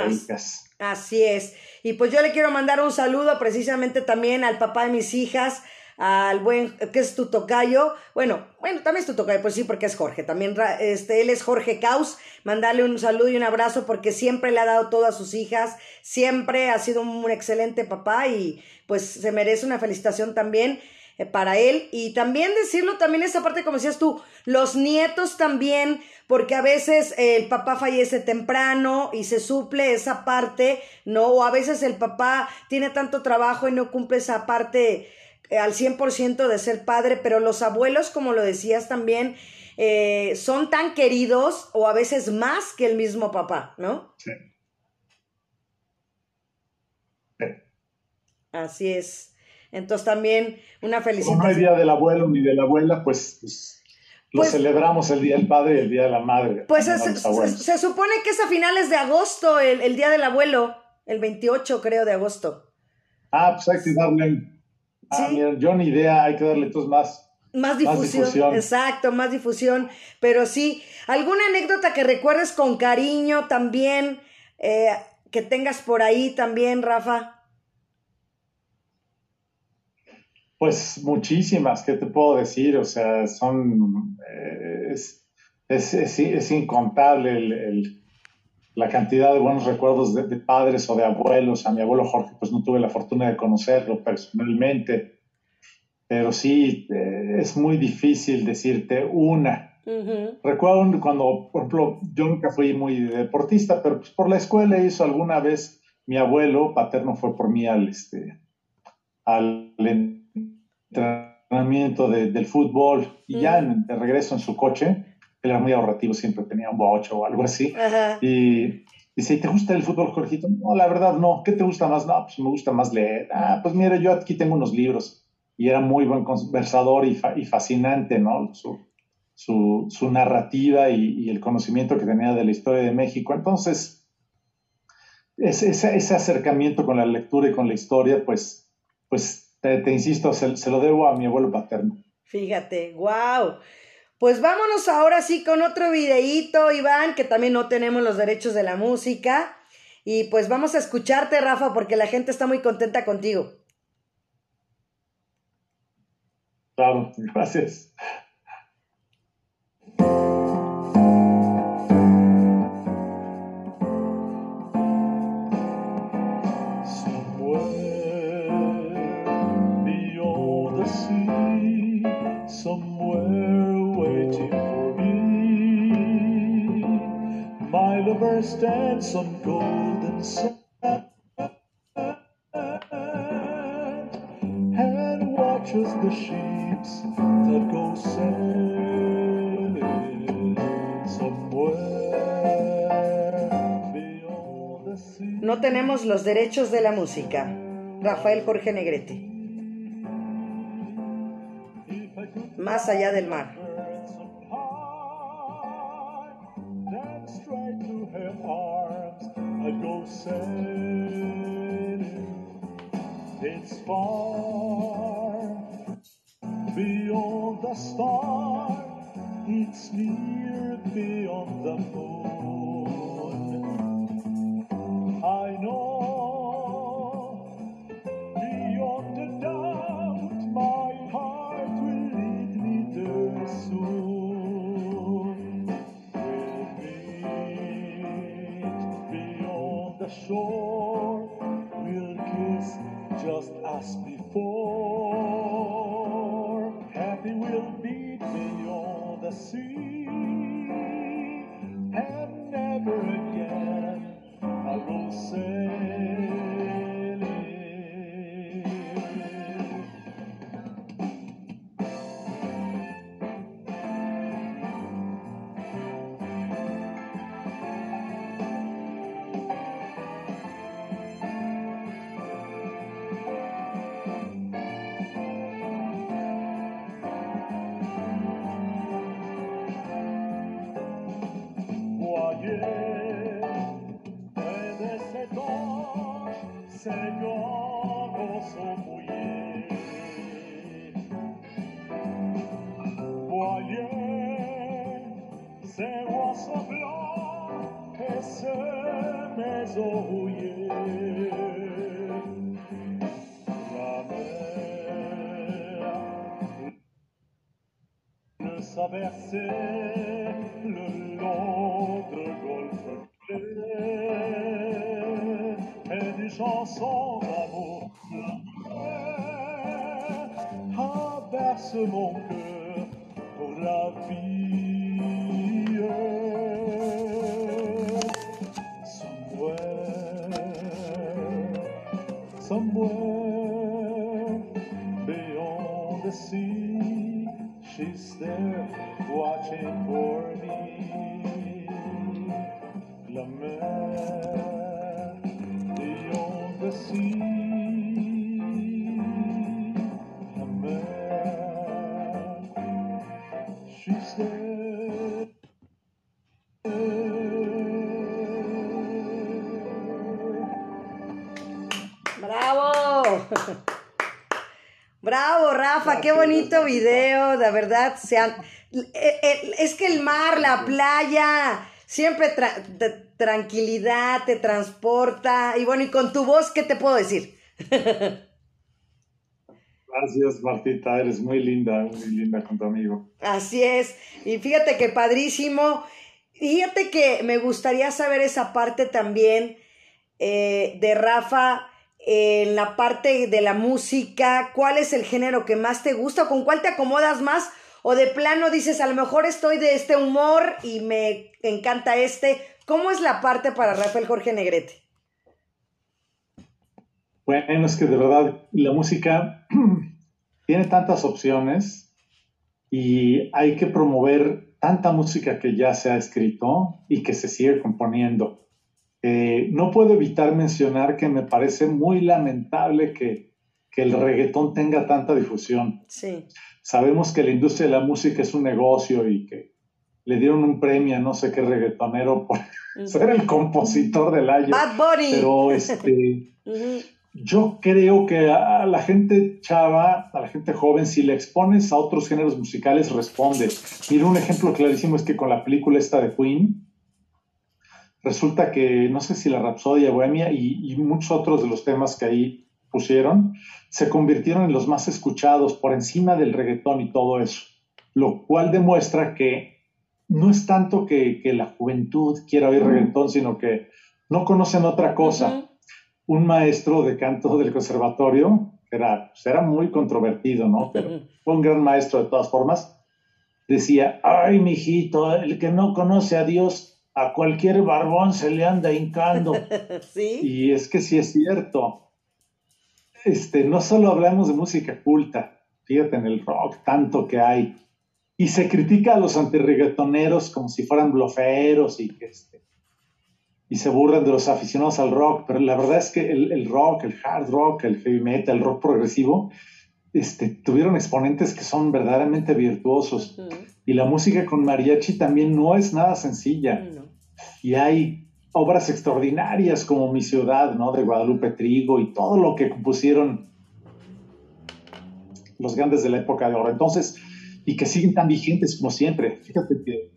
así, es. Y pues yo le quiero mandar un saludo precisamente también al papá de mis hijas, al buen, que es tu tocayo, bueno, bueno, también es tu tocayo, pues sí, porque es Jorge, también este, él es Jorge Caus, mandarle un saludo y un abrazo porque siempre le ha dado todo a sus hijas, siempre ha sido un excelente papá y pues se merece una felicitación también. Eh, para él y también decirlo también esa parte como decías tú, los nietos también, porque a veces el papá fallece temprano y se suple esa parte, ¿no? O a veces el papá tiene tanto trabajo y no cumple esa parte eh, al 100% de ser padre, pero los abuelos, como lo decías también, eh, son tan queridos o a veces más que el mismo papá, ¿no? Sí. Así es. Entonces también una felicitación. Como no hay día del abuelo ni de la abuela, pues, pues lo pues, celebramos el Día del Padre y el Día de la Madre. Pues se, se, se, supone que es a finales de agosto, el, el, Día del Abuelo, el 28 creo de agosto. Ah, pues hay que darle... Ah, ¿Sí? mira, yo ni idea, hay que darle entonces más... Más difusión, más difusión, exacto, más difusión. Pero sí, ¿alguna anécdota que recuerdes con cariño también, eh, que tengas por ahí también, Rafa? Pues muchísimas, ¿qué te puedo decir? O sea, son, eh, es, es, es, es, incontable el, el, la cantidad de buenos recuerdos de, de, padres o de abuelos. A mi abuelo Jorge, pues no tuve la fortuna de conocerlo personalmente, pero sí, eh, es muy difícil decirte una. Uh -huh. Recuerdo cuando, por ejemplo, yo nunca fui muy deportista, pero pues por la escuela hizo alguna vez mi abuelo paterno fue por mí al, este, al entrenamiento de, del fútbol y mm. ya en, de regreso en su coche, él era muy ahorrativo, siempre tenía un bocho o algo así. Ajá. Y dice, ¿te gusta el fútbol, Jorgito? No, la verdad no. ¿Qué te gusta más? No, pues me gusta más leer. Ah, pues mire, yo aquí tengo unos libros. Y era muy buen conversador y, fa y fascinante, ¿no? Su, su, su narrativa y, y, el conocimiento que tenía de la historia de México. Entonces, ese, ese, ese acercamiento con la lectura y con la historia, pues, pues te, te insisto, se, se, lo debo a mi abuelo paterno. Fíjate, wow. Pues vámonos ahora sí con otro videíto, Iván, que también no tenemos los derechos de la música. Y pues vamos a escucharte, Rafa, porque la gente está muy contenta contigo. Claro, [laughs] gracias. No tenemos los derechos de la música. Rafael Jorge Negrete. Más allá del mar. It's far beyond the star. It's near beyond the moon. I know qué bonito video, de verdad. Sean, eh, eh, es que el mar, la playa, siempre tra- tranquilidad, te transporta. Y bueno, y con tu voz, ¿qué te puedo decir? [laughs] Gracias, Martita, eres muy linda, muy linda con tu amigo. Así es. Y fíjate que padrísimo. Fíjate que me gustaría saber esa parte también eh, de Rafa en la parte de la música. ¿Cuál es el género que más te gusta? ¿Con cuál te acomodas más? O de plano dices, a lo mejor estoy de este humor y me encanta este. ¿Cómo es la parte para Rafael Jorge Negrete? Bueno, es que de verdad la música [clears throat] tiene tantas opciones y hay que promover tanta música que ya se ha escrito y que se sigue componiendo. Eh, no puedo evitar mencionar que me parece muy lamentable que, que el reggaetón tenga tanta difusión. Sí. Sabemos que la industria de la música es un negocio y que le dieron un premio a no sé qué reggaetonero por ser el compositor del año. Bad Bunny. Pero este, [laughs] yo creo que a la gente chava, a la gente joven, si le expones a otros géneros musicales, responde. Mira, un ejemplo clarísimo es que con la película esta de Queen, resulta que, no sé si la Rapsodia Bohemia y, y muchos otros de los temas que ahí pusieron, se convirtieron en los más escuchados por encima del reggaetón y todo eso. Lo cual demuestra que no es tanto que, que la juventud quiera oír reggaetón, sino que no conocen otra cosa un maestro de canto del conservatorio, que era, pues, era muy controvertido, ¿no? Pero fue un gran maestro de todas formas, decía, ay, mijito, el que no conoce a Dios, a cualquier barbón se le anda hincando. [laughs] Sí. y es que sí es cierto. Este, no solo hablamos de música culta, fíjate en el rock, tanto que hay. Y se critica a los antirreggaetoneros como si fueran bloferos y que este, y se burlan de los aficionados al rock, pero la verdad es que el, el rock, el hard rock, el heavy metal, el rock progresivo, este, tuvieron exponentes que son verdaderamente virtuosos. Y la música con mariachi también no es nada sencilla. No. Y hay obras extraordinarias como Mi Ciudad, ¿no? De Guadalupe Trigo y todo lo que compusieron los grandes de la época de oro. Entonces, y que siguen tan vigentes como siempre. Fíjate que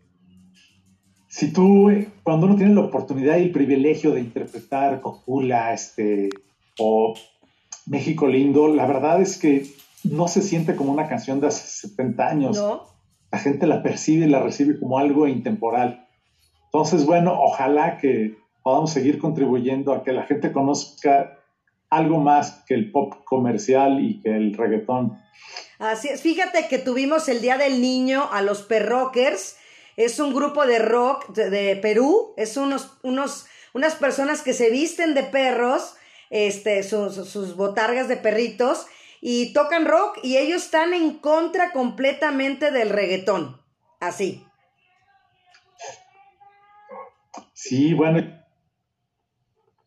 si tú, cuando uno tiene la oportunidad y el privilegio de interpretar Copula, este, o México Lindo, la verdad es que no se siente como una canción de hace 70 años. La gente la percibe y la recibe como algo intemporal. Entonces, bueno, ojalá que podamos seguir contribuyendo a que la gente conozca algo más que el pop comercial y que el reggaetón. Así es, fíjate que tuvimos el Día del Niño a los Perrockers, es un grupo de rock de, Perú, es unos, unos, unas personas que se visten de perros, este, sus, sus botargas de perritos, y tocan rock y ellos están en contra completamente del reggaetón, así. Sí, bueno,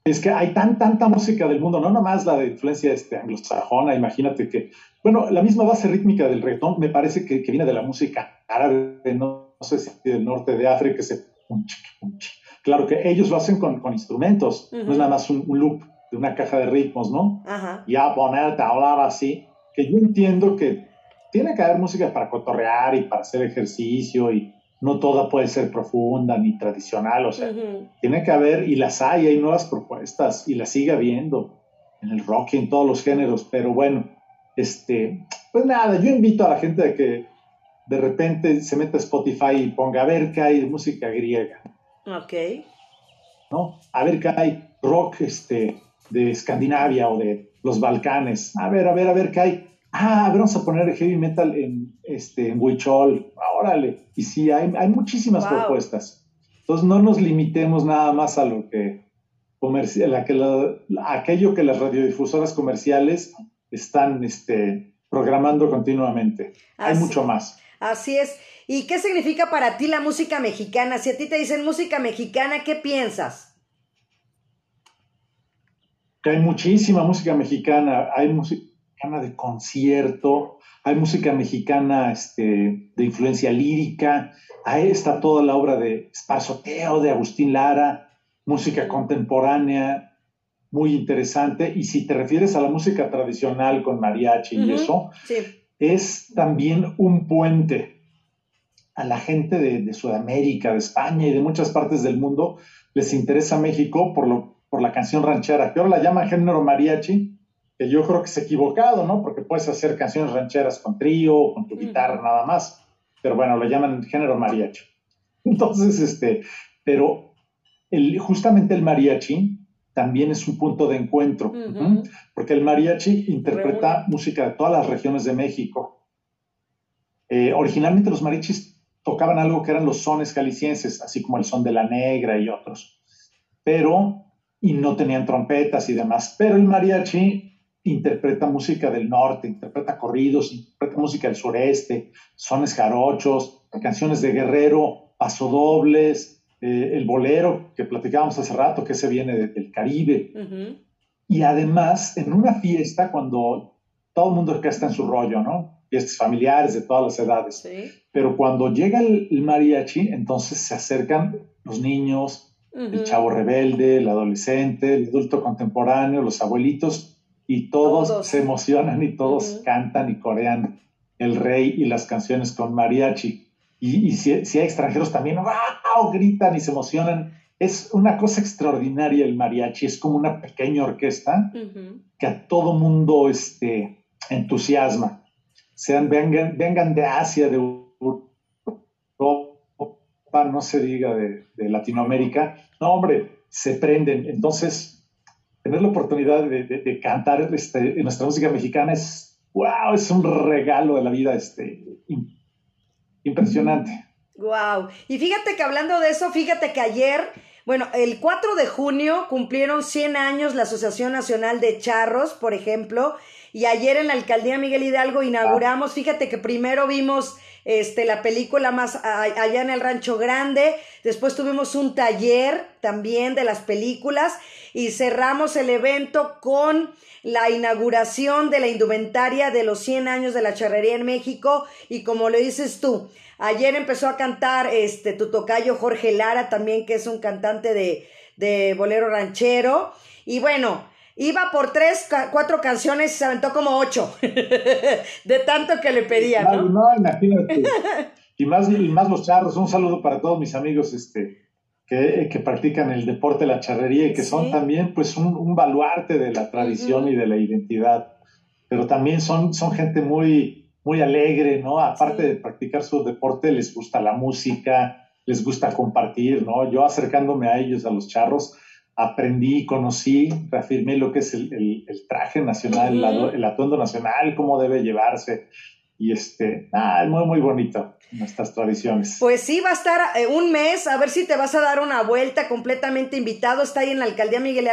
es que hay tan, tanta música del mundo, no nomás la de influencia este, anglosajona, imagínate que, bueno, la misma base rítmica del reggaetón me parece que, viene de la música árabe, no, sé si del norte de África, se... Claro que ellos lo hacen con, instrumentos, no es nada más un, loop de una caja de ritmos, ¿no? Ajá. Y a ponerte a hablar así, que yo entiendo que tiene que haber música para cotorrear y para hacer ejercicio y no toda puede ser profunda ni tradicional, o sea, tiene que haber, y las hay, hay nuevas propuestas, y las sigue habiendo en el rock y en todos los géneros, pero bueno, este, pues nada, yo invito a la gente a que de repente se meta a Spotify y ponga a ver qué hay de música griega. Ok. ¿No? A ver qué hay rock este, de Escandinavia o de los Balcanes. A ver, a ver, a ver qué hay ah, vamos a poner heavy metal en, este, en Huichol, órale. Y sí, hay, hay muchísimas propuestas. Entonces no nos limitemos nada más a lo que a, que aquello que las radiodifusoras comerciales están este, programando continuamente. hay mucho más. Así es. ¿Y qué significa para ti la música mexicana? Si a ti te dicen música mexicana, ¿qué piensas? Que hay muchísima música mexicana. Hay música de concierto, hay música mexicana este, de influencia lírica, ahí está toda la obra de Esparzoteo de Agustín Lara, música contemporánea, muy interesante. Y si te refieres a la música tradicional con mariachi y eso, es también un puente a la gente de, de, Sudamérica, de España y de muchas partes del mundo. Les interesa México por, lo, por la canción ranchera, que ahora la llaman género mariachi, que yo creo que es equivocado, ¿no? Porque puedes hacer canciones rancheras con trío o con tu guitarra nada más. Pero bueno, lo llaman género mariachi. [laughs] Entonces, este, pero el, justamente el mariachi también es un punto de encuentro, porque el mariachi interpreta música de todas las regiones de México. Eh, originalmente los mariachis tocaban algo que eran los sones jaliscienses, así como el son de la negra y otros, pero, y no tenían trompetas y demás, pero el mariachi interpreta música del norte, interpreta corridos, interpreta música del sureste, sones jarochos, canciones de guerrero, pasodobles, eh, el bolero que platicábamos hace rato, que se viene del Caribe. Y además, en una fiesta, cuando todo el mundo acá está en su rollo, ¿no? Fiestas familiares de todas las edades. Pero cuando llega el, mariachi, entonces se acercan los niños, el chavo rebelde, el adolescente, el adulto contemporáneo, los abuelitos, y todos, se emocionan y todos cantan y corean el rey y las canciones con mariachi. Y, si, hay extranjeros también, ¡wow! gritan y se emocionan. Es una cosa extraordinaria el mariachi, es como una pequeña orquesta que a todo mundo este, entusiasma. Sean, vengan, vengan de Asia, de Europa, no se diga de, de Latinoamérica. No, hombre, se prenden. Entonces, tener la oportunidad de, cantar este, en nuestra música mexicana es, wow, es un regalo de la vida este, impresionante. Wow. Y fíjate que hablando de eso, fíjate que ayer, bueno, el 4 de junio cumplieron 100 años la Asociación Nacional de Charros, por ejemplo, y ayer en la alcaldía Miguel Hidalgo inauguramos, fíjate que primero vimos este, la película más allá en el Rancho Grande, después tuvimos un taller también de las películas y cerramos el evento con la inauguración de la indumentaria de los 100 años de la charrería en México. Y como le dices tú, ayer empezó a cantar este tu tocayo Jorge Lara también que es un cantante de, de bolero ranchero. Y bueno, Iba por tres, cuatro canciones y se aventó como ocho. [laughs] de tanto que le pedía, ¿no? No, imagínate. [laughs] y, más, y más los charros. Un saludo para todos mis amigos este, que, que practican el deporte, la charrería y que son también pues un, baluarte de la tradición y de la identidad. Pero también son, son gente muy, muy alegre, ¿no? Aparte de practicar su deporte, les gusta la música, les gusta compartir, ¿no? Yo acercándome a ellos, a los charros, aprendí, conocí, reafirmé lo que es el, traje nacional, el, atuendo nacional, cómo debe llevarse. Y este, ah, es muy, muy bonito nuestras tradiciones. Pues sí, va a estar eh, un mes, a ver si te vas a dar una vuelta completamente invitado. Está ahí en la alcaldía Miguel,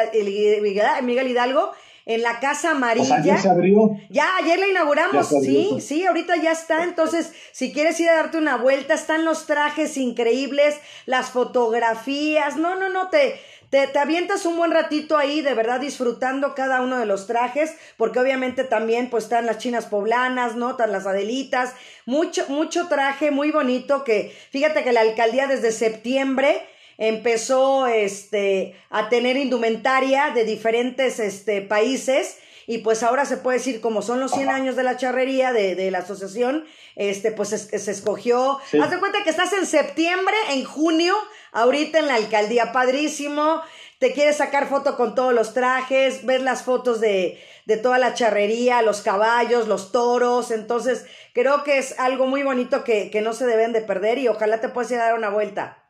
Miguel Hidalgo en la Casa Amarilla. se abrió. Ya, ayer la inauguramos, sí, sí, ahorita ya está. Entonces, si quieres ir a darte una vuelta, están los trajes increíbles, las fotografías. No, no, no, te, te, te, avientas un buen ratito ahí, de verdad disfrutando cada uno de los trajes, porque obviamente también pues están las chinas poblanas, ¿no? Están las adelitas, mucho, mucho traje muy bonito que, fíjate que la alcaldía desde septiembre empezó este, a tener indumentaria de diferentes este, países y pues ahora se puede decir, como son los 100 años de la charrería, de, de la asociación, este, pues se escogió. Haz de cuenta que estás en septiembre, en junio, ahorita en la alcaldía, padrísimo. Te quieres sacar foto con todos los trajes, ver las fotos de, de toda la charrería, los caballos, los toros. Entonces, creo que es algo muy bonito que, que no se deben de perder y ojalá te puedas ir dar una vuelta.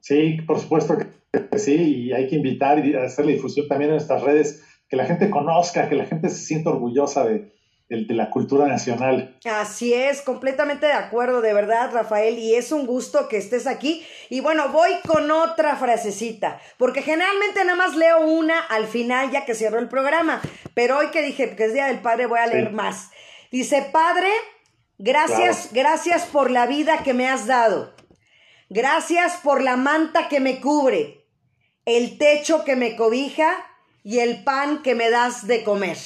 Sí, por supuesto que sí, y hay que invitar y hacer la difusión también en nuestras redes, que la gente conozca, que la gente se sienta orgullosa de, de, la cultura nacional. Así es, completamente de acuerdo, de verdad, Rafael, y es un gusto que estés aquí. Y bueno, voy con otra frasecita, porque generalmente nada más leo una al final ya que cierro el programa, pero hoy que dije que es Día del Padre voy a leer más. Dice, Padre, gracias, gracias por la vida que me has dado. Gracias por la manta que me cubre el techo que me cobija y el pan que me das de comer.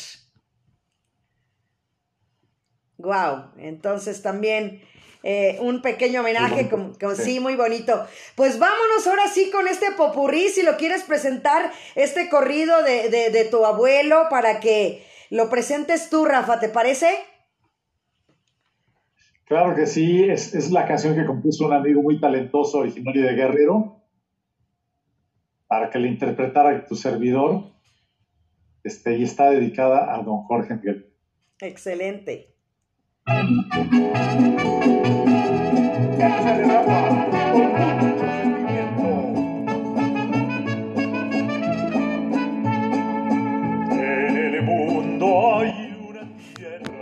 Wow, entonces también eh, un pequeño homenaje, como, sí. muy bonito. Pues vámonos ahora sí con este popurrí, si lo quieres presentar, este corrido de, de tu abuelo para que lo presentes tú, Rafa, ¿te parece? Claro que sí, es, es la canción que compuso un amigo muy talentoso, originario de Guerrero, para que le interpretara tu servidor, este, y está dedicada a don Jorge Miguel. Excelente.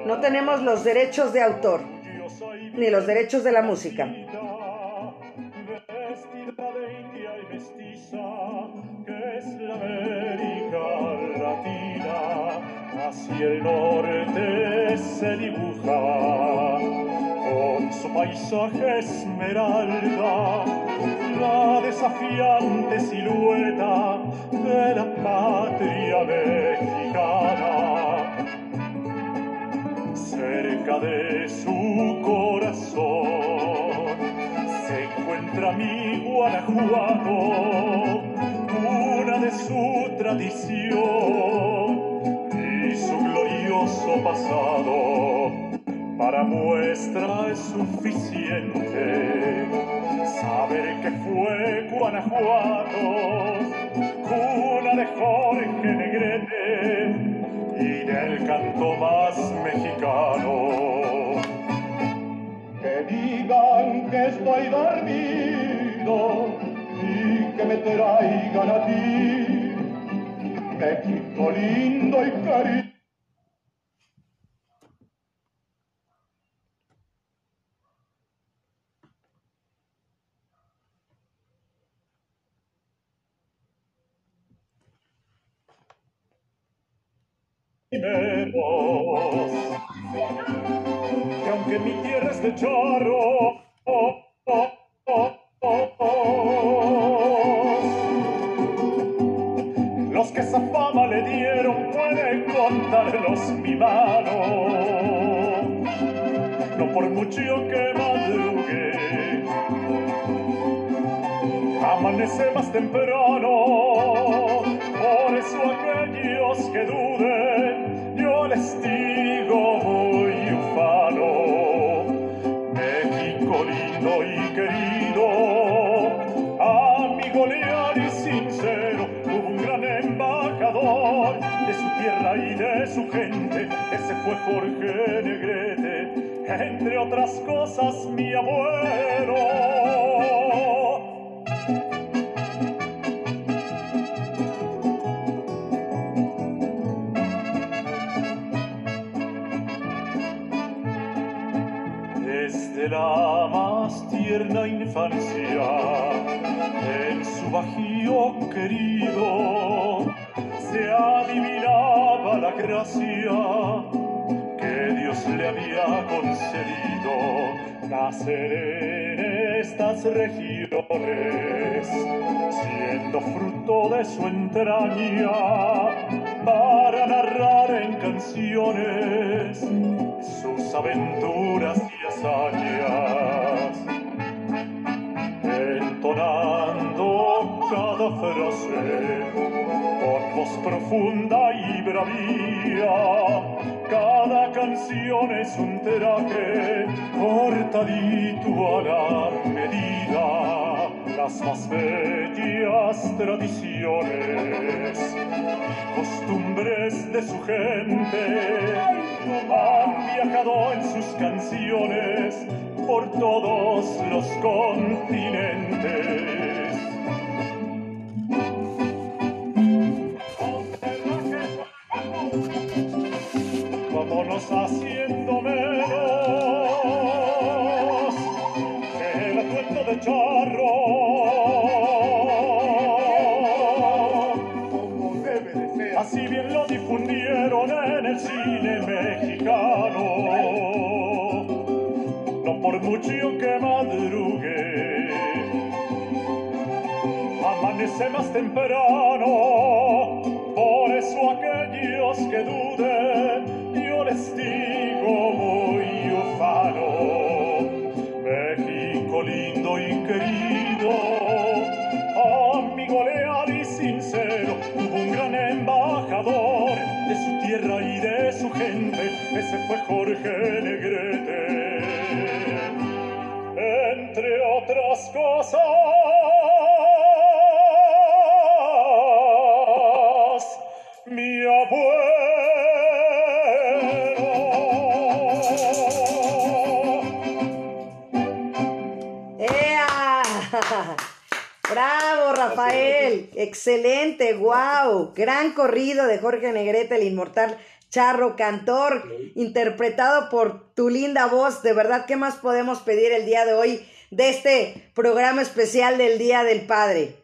No tenemos los derechos de autor, ni los derechos de la música. Se dibuja con su paisaje esmeralda, la desafiante silueta de la patria mexicana. Cerca de su corazón se encuentra mi Guanajuato, una de su tradición pasado. Para muestra es suficiente saber que fue Guanajuato, cuna de Jorge Negrete y del canto más mexicano. Que digan que estoy dormido y que me traigan a ti México lindo y querido. Que aunque mi tierra es de charro, oh, oh, que esa fama le dieron pueden contarlos mi mano. No por mucho que madrugue, amanece más temprano. Por eso aquellos que duden, digo muy ufano, México lindo y querido, amigo leal y sincero, hubo un gran embajador de su tierra y de su gente, ese fue Jorge Negrete, entre otras cosas mi abuelo. La más tierna infancia, en su bajío querido, se adivinaba la gracia que Dios le había concedido nacer en estas regiones, siendo fruto de su entraña para narrar en canciones sus aventuras entonando frase con voz profunda y bravía. Cada canción es un traje cortadito a la medida, las más bellas tradiciones costumbres de su gente han viajado en sus canciones por todos los continentes. Temprano. Por eso aquellos que duden, yo les digo muy ufano. México lindo y querido, amigo leal y sincero, tuvo un gran embajador de su tierra y de su gente, ese fue Jorge Negrete. Entre otras cosas, Excelente, wow. Gran corrido de Jorge Negrete, el inmortal charro cantor, interpretado por tu linda voz. De verdad, ¿qué más podemos pedir el día de hoy de este programa especial del Día del Padre?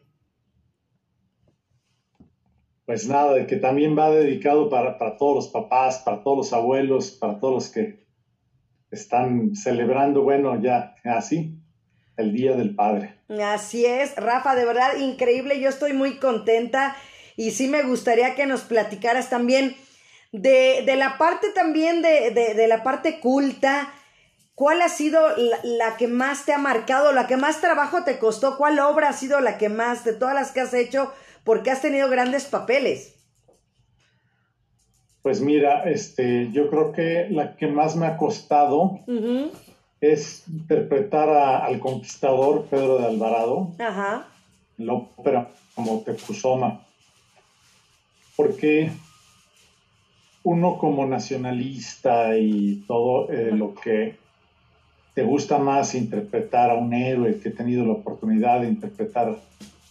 Pues nada, que también va dedicado para, para todos los papás, para todos los abuelos, para todos los que están celebrando, bueno, ya así, el Día del Padre. Así es, Rafa, de verdad increíble, yo estoy muy contenta y sí me gustaría que nos platicaras también de, de la parte también de, de, de, la parte culta. ¿Cuál ha sido la, la, que más te ha marcado, la que más trabajo te costó? ¿Cuál obra ha sido la que más de todas las que has hecho? Porque has tenido grandes papeles. Pues mira, este, yo creo que la que más me ha costado uh -huh. Es interpretar a, al conquistador Pedro de Alvarado, Ajá. la ópera como Tecusoma, porque uno como nacionalista y todo eh, lo que te gusta más interpretar a un héroe que he tenido la oportunidad de interpretar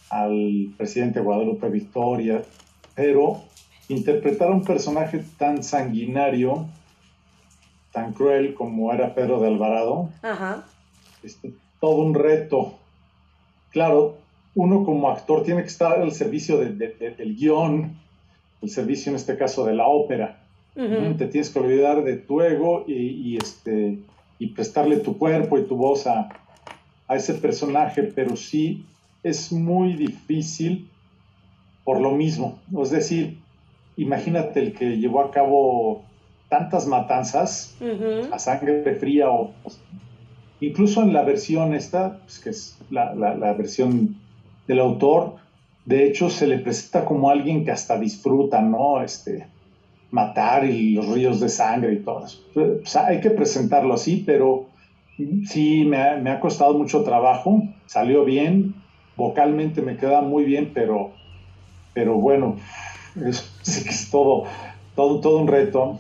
al presidente Guadalupe Victoria, pero interpretar a un personaje tan sanguinario, tan cruel como era Pedro de Alvarado, Ajá. Este, todo un reto. Claro, uno como actor tiene que estar al servicio de, de, de, del guion, el servicio en este caso de la ópera. Uh -huh. Te tienes que olvidar de tu ego y, y, este, y prestarle tu cuerpo y tu voz a, a ese personaje, pero sí es muy difícil por lo mismo. Es decir, imagínate el que llevó a cabo tantas matanzas uh -huh. a sangre fría o, incluso en la versión esta, pues que es la, la, la, versión del autor, de hecho se le presenta como alguien que hasta disfruta, ¿no? Este, matar y los ríos de sangre y todo eso. Pues, hay que presentarlo así, pero sí me ha, me ha, costado mucho trabajo, salió bien, vocalmente me queda muy bien, pero, pero bueno, es, [laughs] es todo, todo, todo un reto.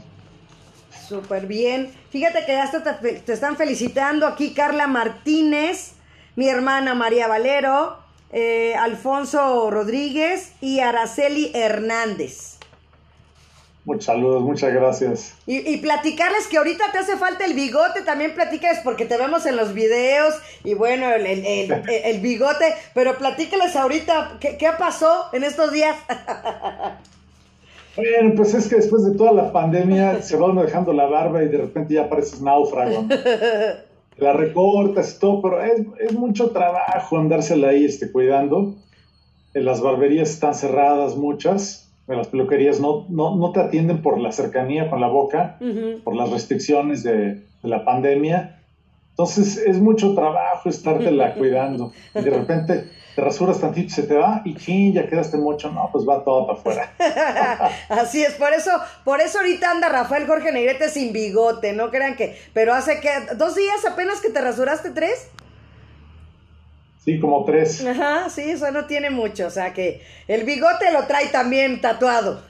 Súper bien. Fíjate que ya te, te, están felicitando aquí Carla Martínez, mi hermana María Valero, eh, Alfonso Rodríguez y Araceli Hernández. Muchos saludos, muchas gracias. Y, y, platicarles que ahorita te hace falta el bigote, también platícales porque te vemos en los videos y bueno, el, el, el, [laughs] el bigote, pero platícales ahorita qué, qué pasó en estos días. [laughs] Bueno, pues es que después de toda la pandemia [laughs] se va uno dejando la barba y de repente ya pareces náufrago. [laughs] La recortas y todo, pero es, es mucho trabajo andársela ahí este, cuidando. Las barberías están cerradas, muchas las peluquerías no, no, no, te atienden por la cercanía con la boca, uh -huh. por las restricciones de, de, la pandemia. Entonces es mucho trabajo estártela [laughs] cuidando. Y de repente te rasuras tantito y se te va y chin, ya quedaste mucho. No, pues va todo para afuera. [laughs] Así es, por eso, por eso ahorita anda Rafael Jorge Negrete sin bigote, no crean que, pero hace que dos días apenas que te rasuraste tres. Sí, como tres. Ajá, sí, eso no tiene mucho. O sea que el bigote lo trae también tatuado.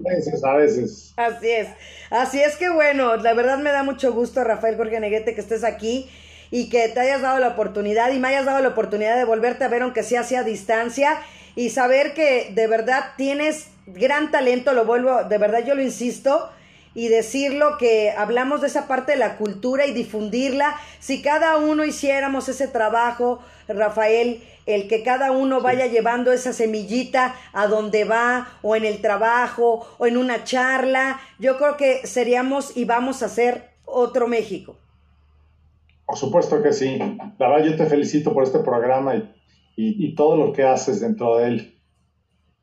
A veces, a veces. Así es. Así es que bueno, la verdad me da mucho gusto, Rafael Jorge Neguete, que estés aquí y que te hayas dado la oportunidad y me hayas dado la oportunidad de volverte a ver, aunque sea hacia distancia, y saber que de verdad tienes gran talento, lo vuelvo, de verdad yo lo insisto, y decirlo que hablamos de esa parte de la cultura y difundirla. Si cada uno hiciéramos ese trabajo, Rafael, el que cada uno vaya llevando esa semillita a donde va, o en el trabajo, o en una charla, yo creo que seríamos y vamos a ser otro México. Por supuesto que sí. La verdad, yo te felicito por este programa y, y, y todo lo que haces dentro de él,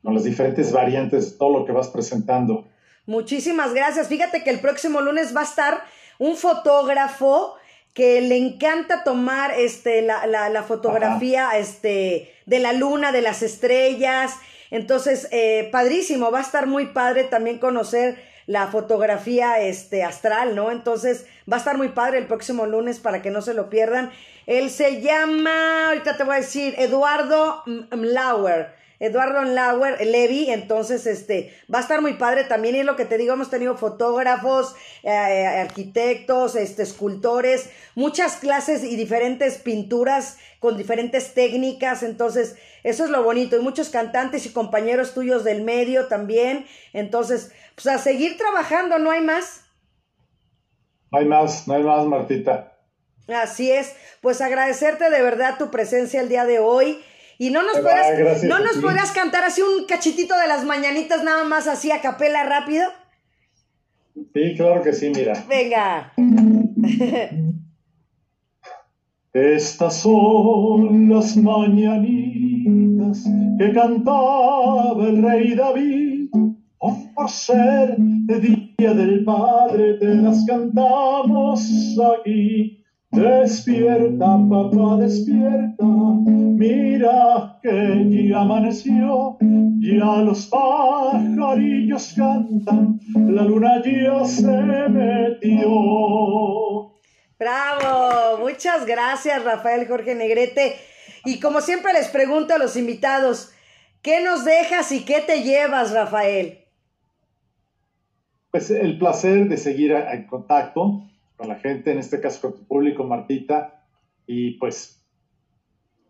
con las diferentes variantes, todo lo que vas presentando. Muchísimas gracias. Fíjate que el próximo lunes va a estar un fotógrafo que le encanta tomar este, la, la, la fotografía este, de la luna, de las estrellas. Entonces, eh, padrísimo, va a estar muy padre también conocer la fotografía este, astral, ¿no? Entonces, va a estar muy padre el próximo lunes para que no se lo pierdan. Él se llama, ahorita te voy a decir, Eduardo Mlauer. Eduardo Lauer, Levi, entonces este va a estar muy padre también y es lo que te digo, hemos tenido fotógrafos, eh, arquitectos, este escultores, muchas clases y diferentes pinturas con diferentes técnicas, entonces eso es lo bonito y muchos cantantes y compañeros tuyos del medio también, entonces pues a seguir trabajando, no hay más. No hay más, no hay más, Martita. Así es, pues agradecerte de verdad tu presencia el día de hoy. Y no nos, podrás, ¿no nos podrás cantar así un cachitito de las mañanitas, nada más así a capela rápido. Sí, claro que sí, mira. Venga. [laughs] Estas son las mañanitas que cantaba el rey David. Oh, por ser el día del Padre, te las cantamos aquí. Despierta, papá, despierta, mira que ya amaneció, ya los pajarillos cantan, la luna ya se metió. Bravo, muchas gracias Rafael Jorge Negrete. Y como siempre les pregunto a los invitados, ¿qué nos dejas y qué te llevas, Rafael? Pues el placer de seguir en contacto con la gente, en este caso con tu público, Martita, y pues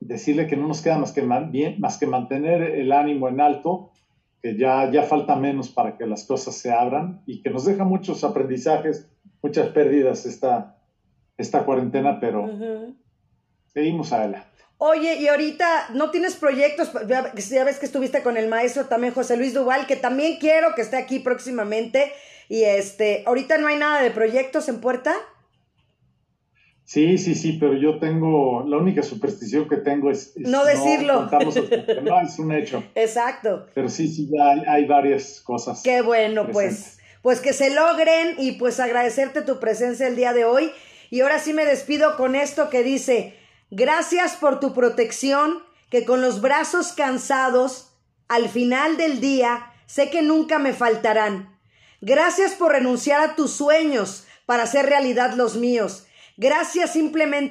decirle que no nos queda más que, man, bien, más que mantener el ánimo en alto, que ya, ya falta menos para que las cosas se abran y que nos deja muchos aprendizajes, muchas pérdidas esta, esta cuarentena, pero uh -huh. seguimos adelante. Oye, y ahorita no tienes proyectos, ya ves que estuviste con el maestro también José Luis Duval, que también quiero que esté aquí próximamente. Y este, ahorita no hay nada de proyectos en puerta. Sí, sí, sí, pero yo tengo, la única superstición que tengo es... es no decirlo. No, no, es un hecho. [laughs] Exacto. Pero sí, sí, ya hay, hay varias cosas. Qué bueno, presentes. pues. Pues que se logren y pues agradecerte tu presencia el día de hoy. Y ahora sí me despido con esto que dice, gracias por tu protección, que con los brazos cansados, al final del día, sé que nunca me faltarán. Gracias por renunciar a tus sueños para hacer realidad los míos. Gracias simplemente